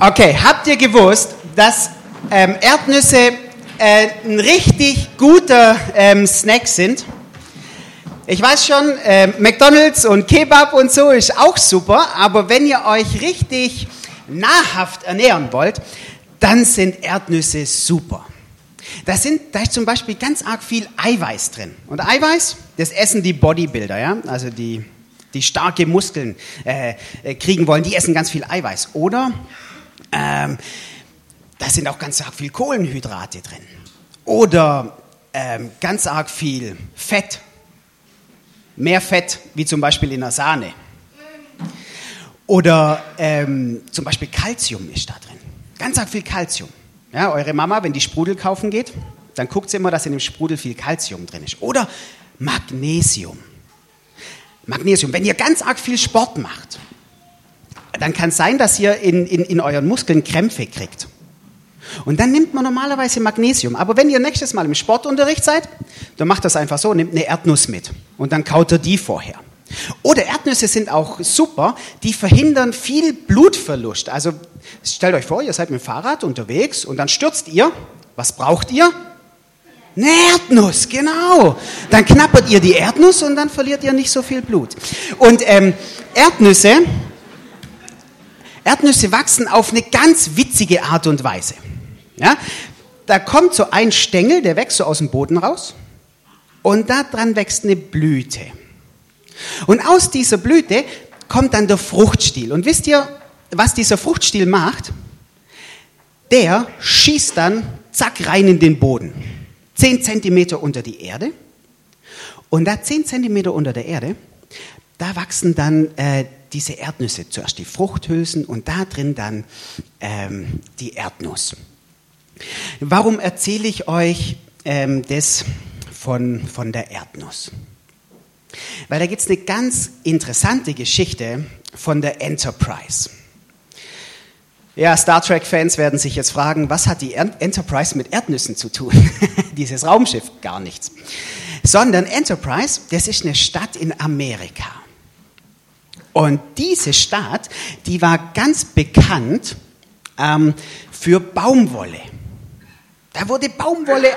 Okay, habt ihr gewusst, dass ähm, Erdnüsse äh, ein richtig guter ähm, Snack sind? Ich weiß schon, äh, McDonald's und Kebab und so ist auch super, aber wenn ihr euch richtig nahrhaft ernähren wollt, dann sind Erdnüsse super. Da, sind, da ist zum Beispiel ganz arg viel Eiweiß drin. Und Eiweiß, das essen die Bodybuilder, ja? also die, die starke Muskeln äh, äh kriegen wollen, die essen ganz viel Eiweiß. Oder ähm, da sind auch ganz arg viel Kohlenhydrate drin. Oder ähm, ganz arg viel Fett. Mehr Fett, wie zum Beispiel in der Sahne. Oder ähm, zum Beispiel Kalzium ist da drin. Ganz arg viel Kalzium. Ja, eure Mama, wenn die Sprudel kaufen geht, dann guckt sie immer, dass in dem Sprudel viel Kalzium drin ist. Oder Magnesium. Magnesium. Wenn ihr ganz arg viel Sport macht, dann kann es sein, dass ihr in, in, in euren Muskeln Krämpfe kriegt. Und dann nimmt man normalerweise Magnesium. Aber wenn ihr nächstes Mal im Sportunterricht seid, dann macht das einfach so, nehmt eine Erdnuss mit und dann kaut ihr die vorher. Oder Erdnüsse sind auch super, die verhindern viel Blutverlust. Also stellt euch vor, ihr seid mit dem Fahrrad unterwegs und dann stürzt ihr. Was braucht ihr? Eine Erdnuss, genau. Dann knappert ihr die Erdnuss und dann verliert ihr nicht so viel Blut. Und ähm, Erdnüsse Erdnüsse wachsen auf eine ganz witzige Art und Weise. Ja? Da kommt so ein Stängel, der wächst so aus dem Boden raus und da dran wächst eine Blüte. Und aus dieser Blüte kommt dann der Fruchtstiel. Und wisst ihr, was dieser Fruchtstiel macht? Der schießt dann zack rein in den Boden. Zehn Zentimeter unter die Erde. Und da zehn Zentimeter unter der Erde, da wachsen dann äh, diese Erdnüsse, zuerst die Fruchthülsen und da drin dann ähm, die Erdnuss. Warum erzähle ich euch ähm, das von, von der Erdnuss? Weil da gibt es eine ganz interessante Geschichte von der Enterprise. Ja, Star Trek-Fans werden sich jetzt fragen, was hat die Enterprise mit Erdnüssen zu tun? Dieses Raumschiff gar nichts. Sondern Enterprise, das ist eine Stadt in Amerika. Und diese Stadt, die war ganz bekannt ähm, für Baumwolle. Da wurde Baumwolle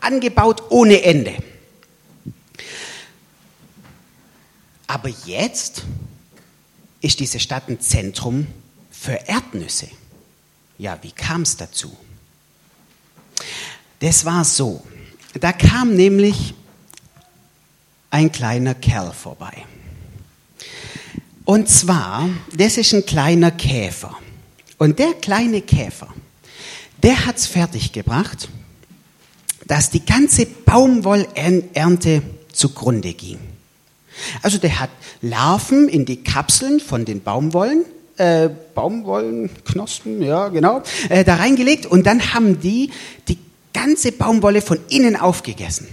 angebaut ohne Ende. Aber jetzt ist diese Stadt ein Zentrum für Erdnüsse. Ja, wie kam es dazu? Das war so. Da kam nämlich ein kleiner Kerl vorbei. Und zwar, das ist ein kleiner Käfer. Und der kleine Käfer, der hat es fertiggebracht, dass die ganze Baumwollernte zugrunde ging. Also der hat Larven in die Kapseln von den Baumwollen, äh, Baumwollenknospen, ja genau, äh, da reingelegt und dann haben die die ganze Baumwolle von innen aufgegessen.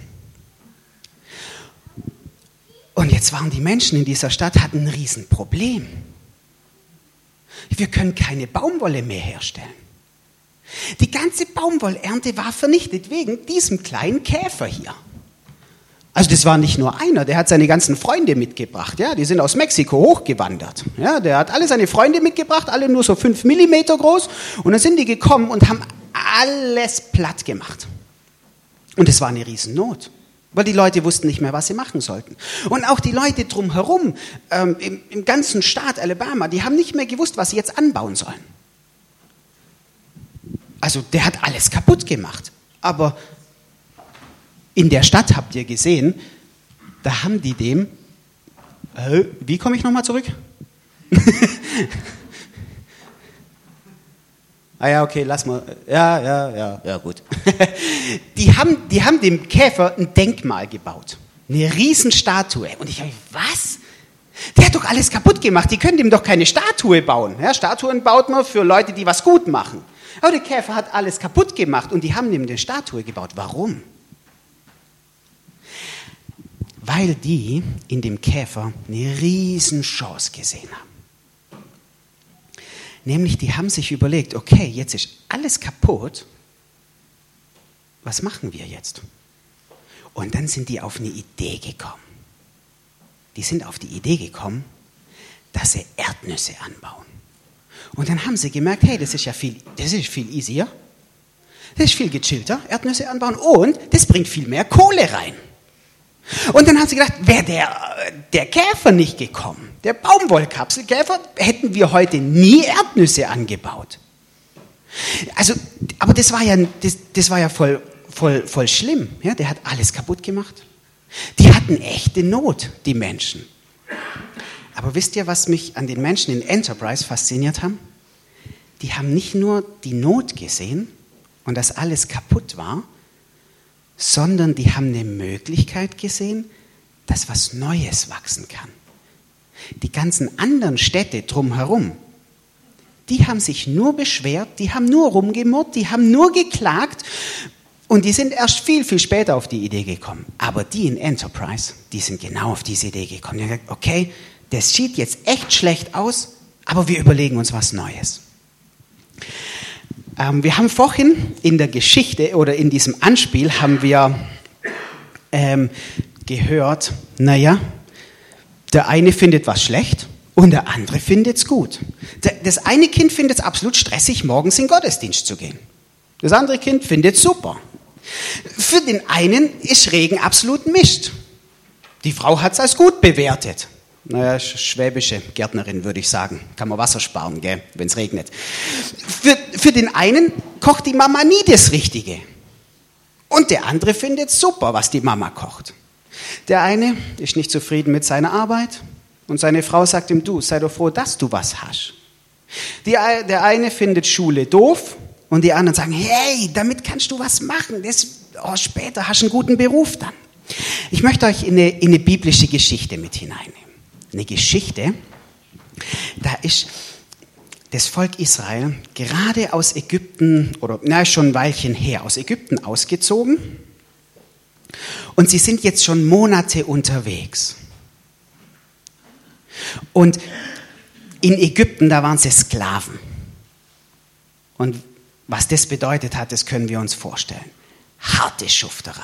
Und jetzt waren die Menschen in dieser Stadt, hatten ein Riesenproblem. Wir können keine Baumwolle mehr herstellen. Die ganze Baumwollernte war vernichtet wegen diesem kleinen Käfer hier. Also das war nicht nur einer, der hat seine ganzen Freunde mitgebracht. Ja, die sind aus Mexiko hochgewandert. Ja, der hat alle seine Freunde mitgebracht, alle nur so fünf Millimeter groß. Und dann sind die gekommen und haben alles platt gemacht. Und es war eine Riesennot. Weil die Leute wussten nicht mehr, was sie machen sollten. Und auch die Leute drumherum, ähm, im, im ganzen Staat Alabama, die haben nicht mehr gewusst, was sie jetzt anbauen sollen. Also der hat alles kaputt gemacht. Aber in der Stadt habt ihr gesehen, da haben die dem, äh, wie komme ich nochmal zurück? Ah ja, okay, lass mal. Ja, ja, ja, ja, gut. die, haben, die haben dem Käfer ein Denkmal gebaut. Eine Riesenstatue. Und ich habe, was? Der hat doch alles kaputt gemacht. Die können dem doch keine Statue bauen. Ja, Statuen baut man für Leute, die was gut machen. Aber der Käfer hat alles kaputt gemacht und die haben ihm eine Statue gebaut. Warum? Weil die in dem Käfer eine Riesenchance gesehen haben. Nämlich, die haben sich überlegt, okay, jetzt ist alles kaputt, was machen wir jetzt? Und dann sind die auf eine Idee gekommen. Die sind auf die Idee gekommen, dass sie Erdnüsse anbauen. Und dann haben sie gemerkt, hey, das ist ja viel, das ist viel easier. Das ist viel gechillter, Erdnüsse anbauen und das bringt viel mehr Kohle rein. Und dann haben sie gedacht, wäre der, der Käfer nicht gekommen, der Baumwollkapselkäfer, hätten wir heute nie Erdnüsse angebaut. Also, aber das war ja, das, das war ja voll, voll, voll schlimm. Ja, der hat alles kaputt gemacht. Die hatten echte Not, die Menschen. Aber wisst ihr, was mich an den Menschen in Enterprise fasziniert haben? Die haben nicht nur die Not gesehen und dass alles kaputt war, sondern die haben eine Möglichkeit gesehen, dass was Neues wachsen kann. Die ganzen anderen Städte drumherum, die haben sich nur beschwert, die haben nur rumgemurrt, die haben nur geklagt und die sind erst viel, viel später auf die Idee gekommen. Aber die in Enterprise, die sind genau auf diese Idee gekommen. Die haben gesagt, okay, das sieht jetzt echt schlecht aus, aber wir überlegen uns was Neues. Ähm, wir haben vorhin in der Geschichte oder in diesem Anspiel haben wir ähm, gehört, naja, der eine findet was schlecht und der andere findet es gut. Das eine Kind findet es absolut stressig, morgens in den Gottesdienst zu gehen. Das andere Kind findet es super. Für den einen ist Regen absolut Mist. Die Frau hat es als gut bewertet. Naja, schwäbische Gärtnerin würde ich sagen. Kann man Wasser sparen, wenn es regnet. Für, für den einen kocht die Mama nie das Richtige. Und der andere findet super, was die Mama kocht. Der eine ist nicht zufrieden mit seiner Arbeit und seine Frau sagt ihm, du, sei doch froh, dass du was hast. Die, der eine findet Schule doof und die anderen sagen, hey, damit kannst du was machen. Das, oh, später hast du einen guten Beruf dann. Ich möchte euch in eine, in eine biblische Geschichte mit hineinnehmen eine Geschichte. Da ist das Volk Israel gerade aus Ägypten, oder na, schon ein Weilchen her, aus Ägypten ausgezogen. Und sie sind jetzt schon Monate unterwegs. Und in Ägypten, da waren sie Sklaven. Und was das bedeutet hat, das können wir uns vorstellen. Harte Schufterei.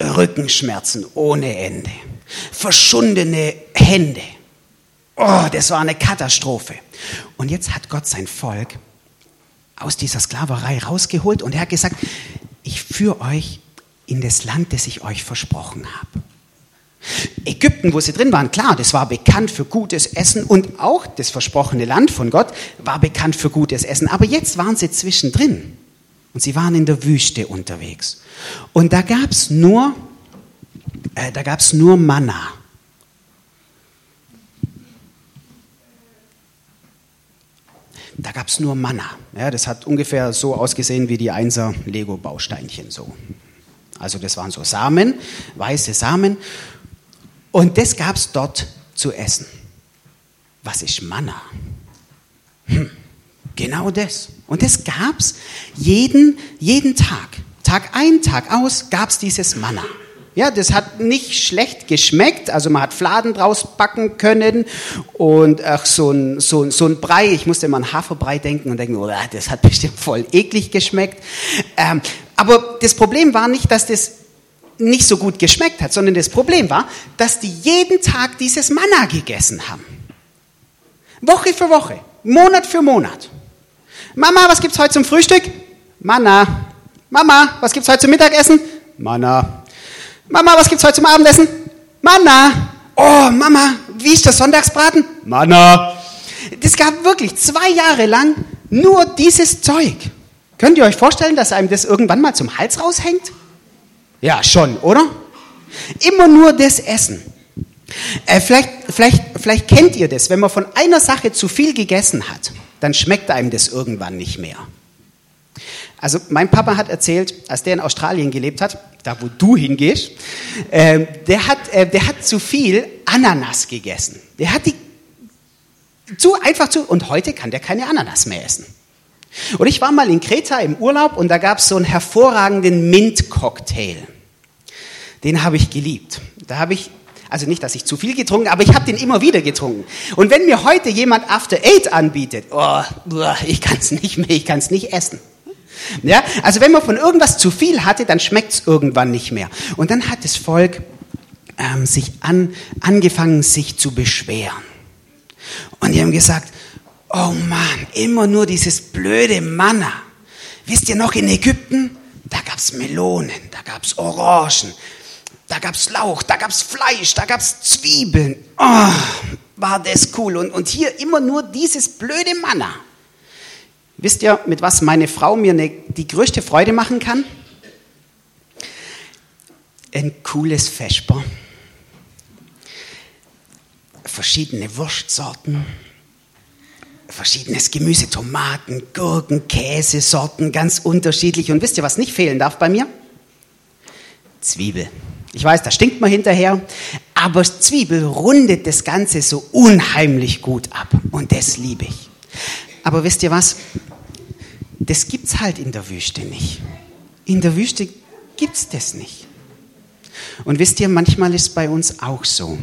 Rückenschmerzen ohne Ende, verschundene Hände. Oh, das war eine Katastrophe. Und jetzt hat Gott sein Volk aus dieser Sklaverei rausgeholt und er hat gesagt, ich führe euch in das Land, das ich euch versprochen habe. Ägypten, wo sie drin waren, klar, das war bekannt für gutes Essen und auch das versprochene Land von Gott war bekannt für gutes Essen. Aber jetzt waren sie zwischendrin. Und sie waren in der Wüste unterwegs. Und da gab es nur, äh, da gab's nur Manna. Da gab es nur Manna. Ja, das hat ungefähr so ausgesehen wie die Einser Lego-Bausteinchen so. Also das waren so Samen, weiße Samen. Und das gab es dort zu essen. Was ist Manna? Hm. Genau das. Und das gab es jeden, jeden Tag. Tag ein, Tag aus gab es dieses Manna. Ja, das hat nicht schlecht geschmeckt. Also man hat Fladen draus backen können und ach, so, ein, so, so ein Brei. Ich musste immer an Haferbrei denken und denken, oh, das hat bestimmt voll eklig geschmeckt. Ähm, aber das Problem war nicht, dass das nicht so gut geschmeckt hat, sondern das Problem war, dass die jeden Tag dieses Manna gegessen haben. Woche für Woche, Monat für Monat. Mama, was gibt's heute zum Frühstück? Manna. Mama, was gibt's heute zum Mittagessen? Manna. Mama, was gibt's heute zum Abendessen? Manna. Oh, Mama, wie ist das Sonntagsbraten? Manna. Das gab wirklich zwei Jahre lang nur dieses Zeug. Könnt ihr euch vorstellen, dass einem das irgendwann mal zum Hals raushängt? Ja, schon, oder? Immer nur das Essen. Äh, vielleicht, vielleicht, vielleicht kennt ihr das, wenn man von einer Sache zu viel gegessen hat dann schmeckt einem das irgendwann nicht mehr. Also mein Papa hat erzählt, als der in Australien gelebt hat, da wo du hingehst, äh, der, hat, äh, der hat zu viel Ananas gegessen. Der hat die zu einfach zu und heute kann der keine Ananas mehr essen. Und ich war mal in Kreta im Urlaub und da gab es so einen hervorragenden Mint-Cocktail. Den habe ich geliebt. Da habe ich also nicht, dass ich zu viel getrunken, aber ich habe den immer wieder getrunken. Und wenn mir heute jemand After Eight anbietet, oh, ich kann es nicht mehr, ich kann es nicht essen. Ja, also wenn man von irgendwas zu viel hatte, dann schmeckt es irgendwann nicht mehr. Und dann hat das Volk ähm, sich an, angefangen, sich zu beschweren. Und die haben gesagt, oh Mann, immer nur dieses blöde Manna. Wisst ihr noch in Ägypten? Da gab's Melonen, da gab's Orangen, da gab's Lauch, da gab's Fleisch, da gab's Zwiebeln. Oh, war das cool. Und, und hier immer nur dieses blöde Manna. Wisst ihr, mit was meine Frau mir ne, die größte Freude machen kann? Ein cooles Vesper. Verschiedene Wurstsorten verschiedenes Gemüse, Tomaten, Gurken, Käsesorten, ganz unterschiedlich. Und wisst ihr, was nicht fehlen darf bei mir? Zwiebel. Ich weiß, da stinkt man hinterher, aber Zwiebel rundet das Ganze so unheimlich gut ab. Und das liebe ich. Aber wisst ihr was? Das gibt's halt in der Wüste nicht. In der Wüste gibt's das nicht. Und wisst ihr, manchmal ist es bei uns auch so.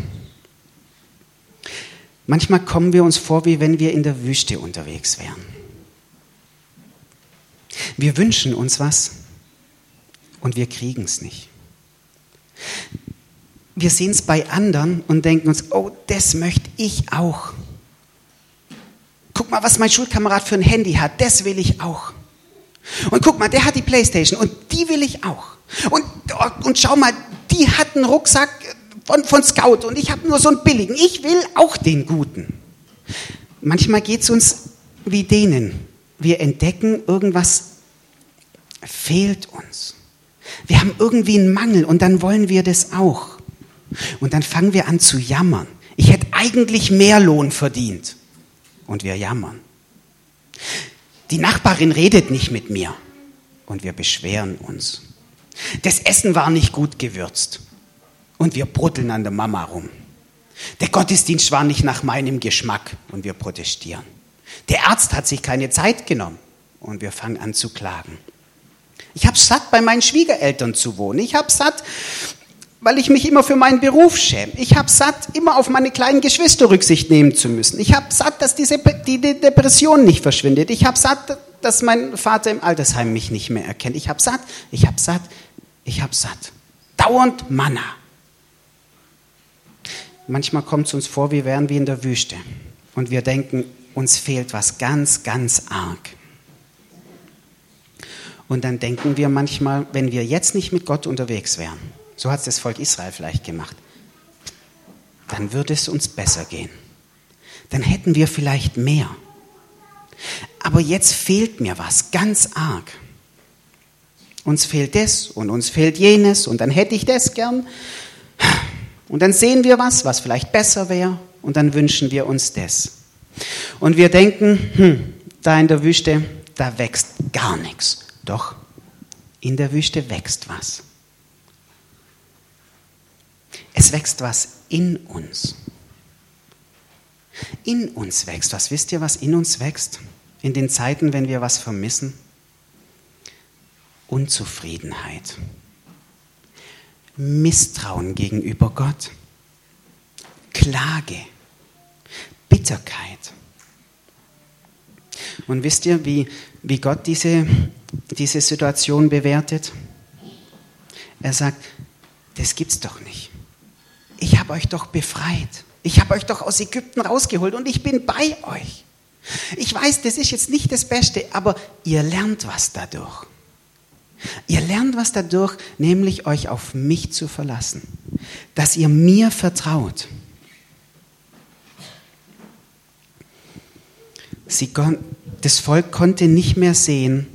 Manchmal kommen wir uns vor, wie wenn wir in der Wüste unterwegs wären. Wir wünschen uns was und wir kriegen es nicht. Wir sehen es bei anderen und denken uns, oh, das möchte ich auch. Mal, was mein Schulkamerad für ein Handy hat, das will ich auch. Und guck mal, der hat die Playstation und die will ich auch. Und, und schau mal, die hat einen Rucksack, von, von Scout und ich habe nur so einen billigen. Ich will auch den guten. Manchmal geht es uns wie denen. Wir entdecken, irgendwas fehlt uns. Wir haben irgendwie einen Mangel und dann wollen wir das auch. Und dann fangen wir an zu jammern. Ich hätte eigentlich mehr Lohn verdient. Und wir jammern. Die Nachbarin redet nicht mit mir. Und wir beschweren uns. Das Essen war nicht gut gewürzt und wir brutteln an der Mama rum. Der Gottesdienst war nicht nach meinem Geschmack und wir protestieren. Der Arzt hat sich keine Zeit genommen und wir fangen an zu klagen. Ich habe satt, bei meinen Schwiegereltern zu wohnen. Ich habe satt, weil ich mich immer für meinen Beruf schäme. Ich habe satt, immer auf meine kleinen Geschwister Rücksicht nehmen zu müssen. Ich habe satt, dass diese, die Depression nicht verschwindet. Ich habe satt, dass mein Vater im Altersheim mich nicht mehr erkennt. Ich habe satt, ich habe satt, ich habe satt. Dauernd Manna. Manchmal kommt es uns vor, wir wären wie in der Wüste und wir denken, uns fehlt was ganz, ganz arg. Und dann denken wir manchmal, wenn wir jetzt nicht mit Gott unterwegs wären, so hat es das Volk Israel vielleicht gemacht, dann würde es uns besser gehen. Dann hätten wir vielleicht mehr. Aber jetzt fehlt mir was ganz arg. Uns fehlt das und uns fehlt jenes und dann hätte ich das gern und dann sehen wir was, was vielleicht besser wäre, und dann wünschen wir uns das. Und wir denken, hm, da in der Wüste, da wächst gar nichts. Doch, in der Wüste wächst was. Wächst was in uns. In uns wächst was. Wisst ihr, was in uns wächst? In den Zeiten, wenn wir was vermissen? Unzufriedenheit. Misstrauen gegenüber Gott, Klage, Bitterkeit. Und wisst ihr, wie, wie Gott diese, diese Situation bewertet? Er sagt, das gibt's doch nicht. Habe euch doch befreit. Ich habe euch doch aus Ägypten rausgeholt und ich bin bei euch. Ich weiß, das ist jetzt nicht das Beste, aber ihr lernt was dadurch. Ihr lernt was dadurch, nämlich euch auf mich zu verlassen, dass ihr mir vertraut. Sie, das Volk konnte nicht mehr sehen,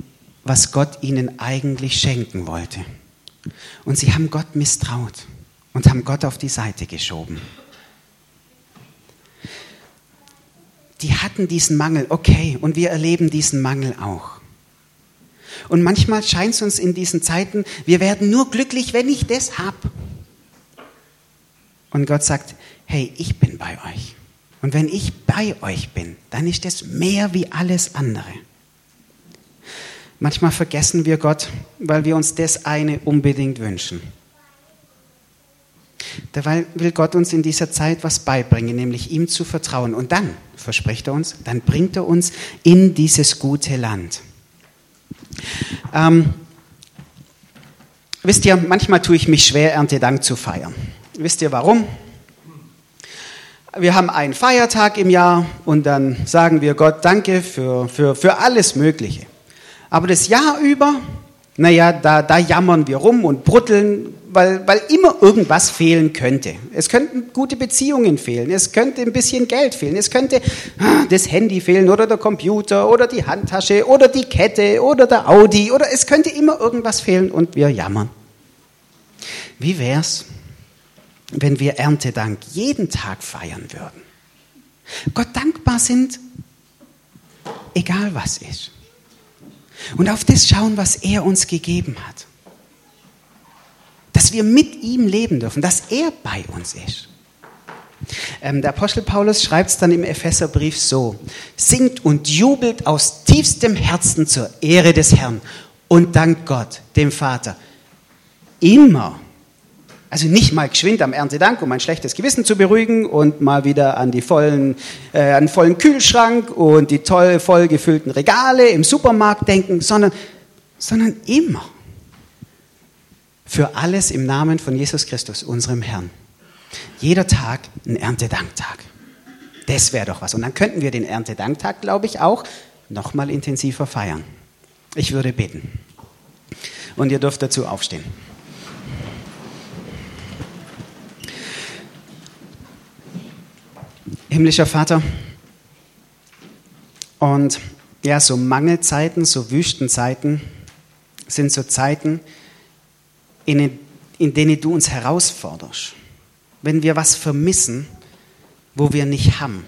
was Gott ihnen eigentlich schenken wollte. Und sie haben Gott misstraut und haben Gott auf die Seite geschoben. Die hatten diesen Mangel, okay, und wir erleben diesen Mangel auch. Und manchmal scheint es uns in diesen Zeiten, wir werden nur glücklich, wenn ich das habe. Und Gott sagt, hey, ich bin bei euch. Und wenn ich bei euch bin, dann ist das mehr wie alles andere. Manchmal vergessen wir Gott, weil wir uns das eine unbedingt wünschen. Dabei will Gott uns in dieser Zeit was beibringen, nämlich ihm zu vertrauen. Und dann, verspricht er uns, dann bringt er uns in dieses gute Land. Ähm, wisst ihr, manchmal tue ich mich schwer, Erntedank zu feiern. Wisst ihr warum? wir haben einen Feiertag im Jahr und dann sagen wir Gott Danke für, für, für alles Mögliche. Aber das Jahr über, naja, da, da jammern wir rum und brutteln, weil, weil immer irgendwas fehlen könnte. Es könnten gute Beziehungen fehlen, es könnte ein bisschen Geld fehlen, es könnte ah, das Handy fehlen oder der Computer oder die Handtasche oder die Kette oder der Audi oder es könnte immer irgendwas fehlen und wir jammern. Wie wär's, wenn wir Erntedank jeden Tag feiern würden? Gott dankbar sind, egal was ist. Und auf das schauen, was er uns gegeben hat. Dass wir mit ihm leben dürfen, dass er bei uns ist. Ähm, der Apostel Paulus schreibt es dann im Epheserbrief so: Singt und jubelt aus tiefstem Herzen zur Ehre des Herrn und dankt Gott, dem Vater, immer. Also nicht mal geschwind am Erntedank, um ein schlechtes Gewissen zu beruhigen und mal wieder an, die vollen, äh, an den vollen Kühlschrank und die toll voll gefüllten Regale im Supermarkt denken, sondern, sondern immer für alles im Namen von Jesus Christus, unserem Herrn. Jeder Tag ein Erntedanktag. Das wäre doch was. Und dann könnten wir den Erntedanktag, glaube ich, auch noch mal intensiver feiern. Ich würde beten. Und ihr dürft dazu aufstehen. Himmlischer Vater, und ja, so Mangelzeiten, so Wüstenzeiten sind so Zeiten, in, in denen du uns herausforderst. Wenn wir was vermissen, wo wir nicht haben,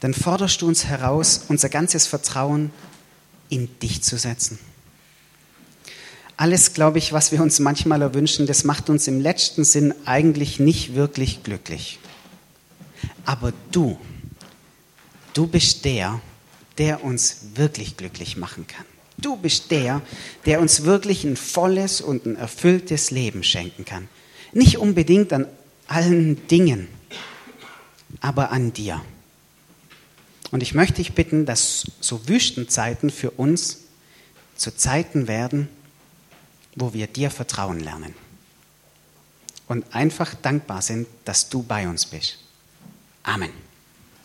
dann forderst du uns heraus, unser ganzes Vertrauen in dich zu setzen. Alles, glaube ich, was wir uns manchmal erwünschen, das macht uns im letzten Sinn eigentlich nicht wirklich glücklich. Aber du, du bist der, der uns wirklich glücklich machen kann. Du bist der, der uns wirklich ein volles und ein erfülltes Leben schenken kann. Nicht unbedingt an allen Dingen, aber an dir. Und ich möchte dich bitten, dass so Wüstenzeiten für uns zu Zeiten werden, wo wir dir vertrauen lernen und einfach dankbar sind, dass du bei uns bist. Amen.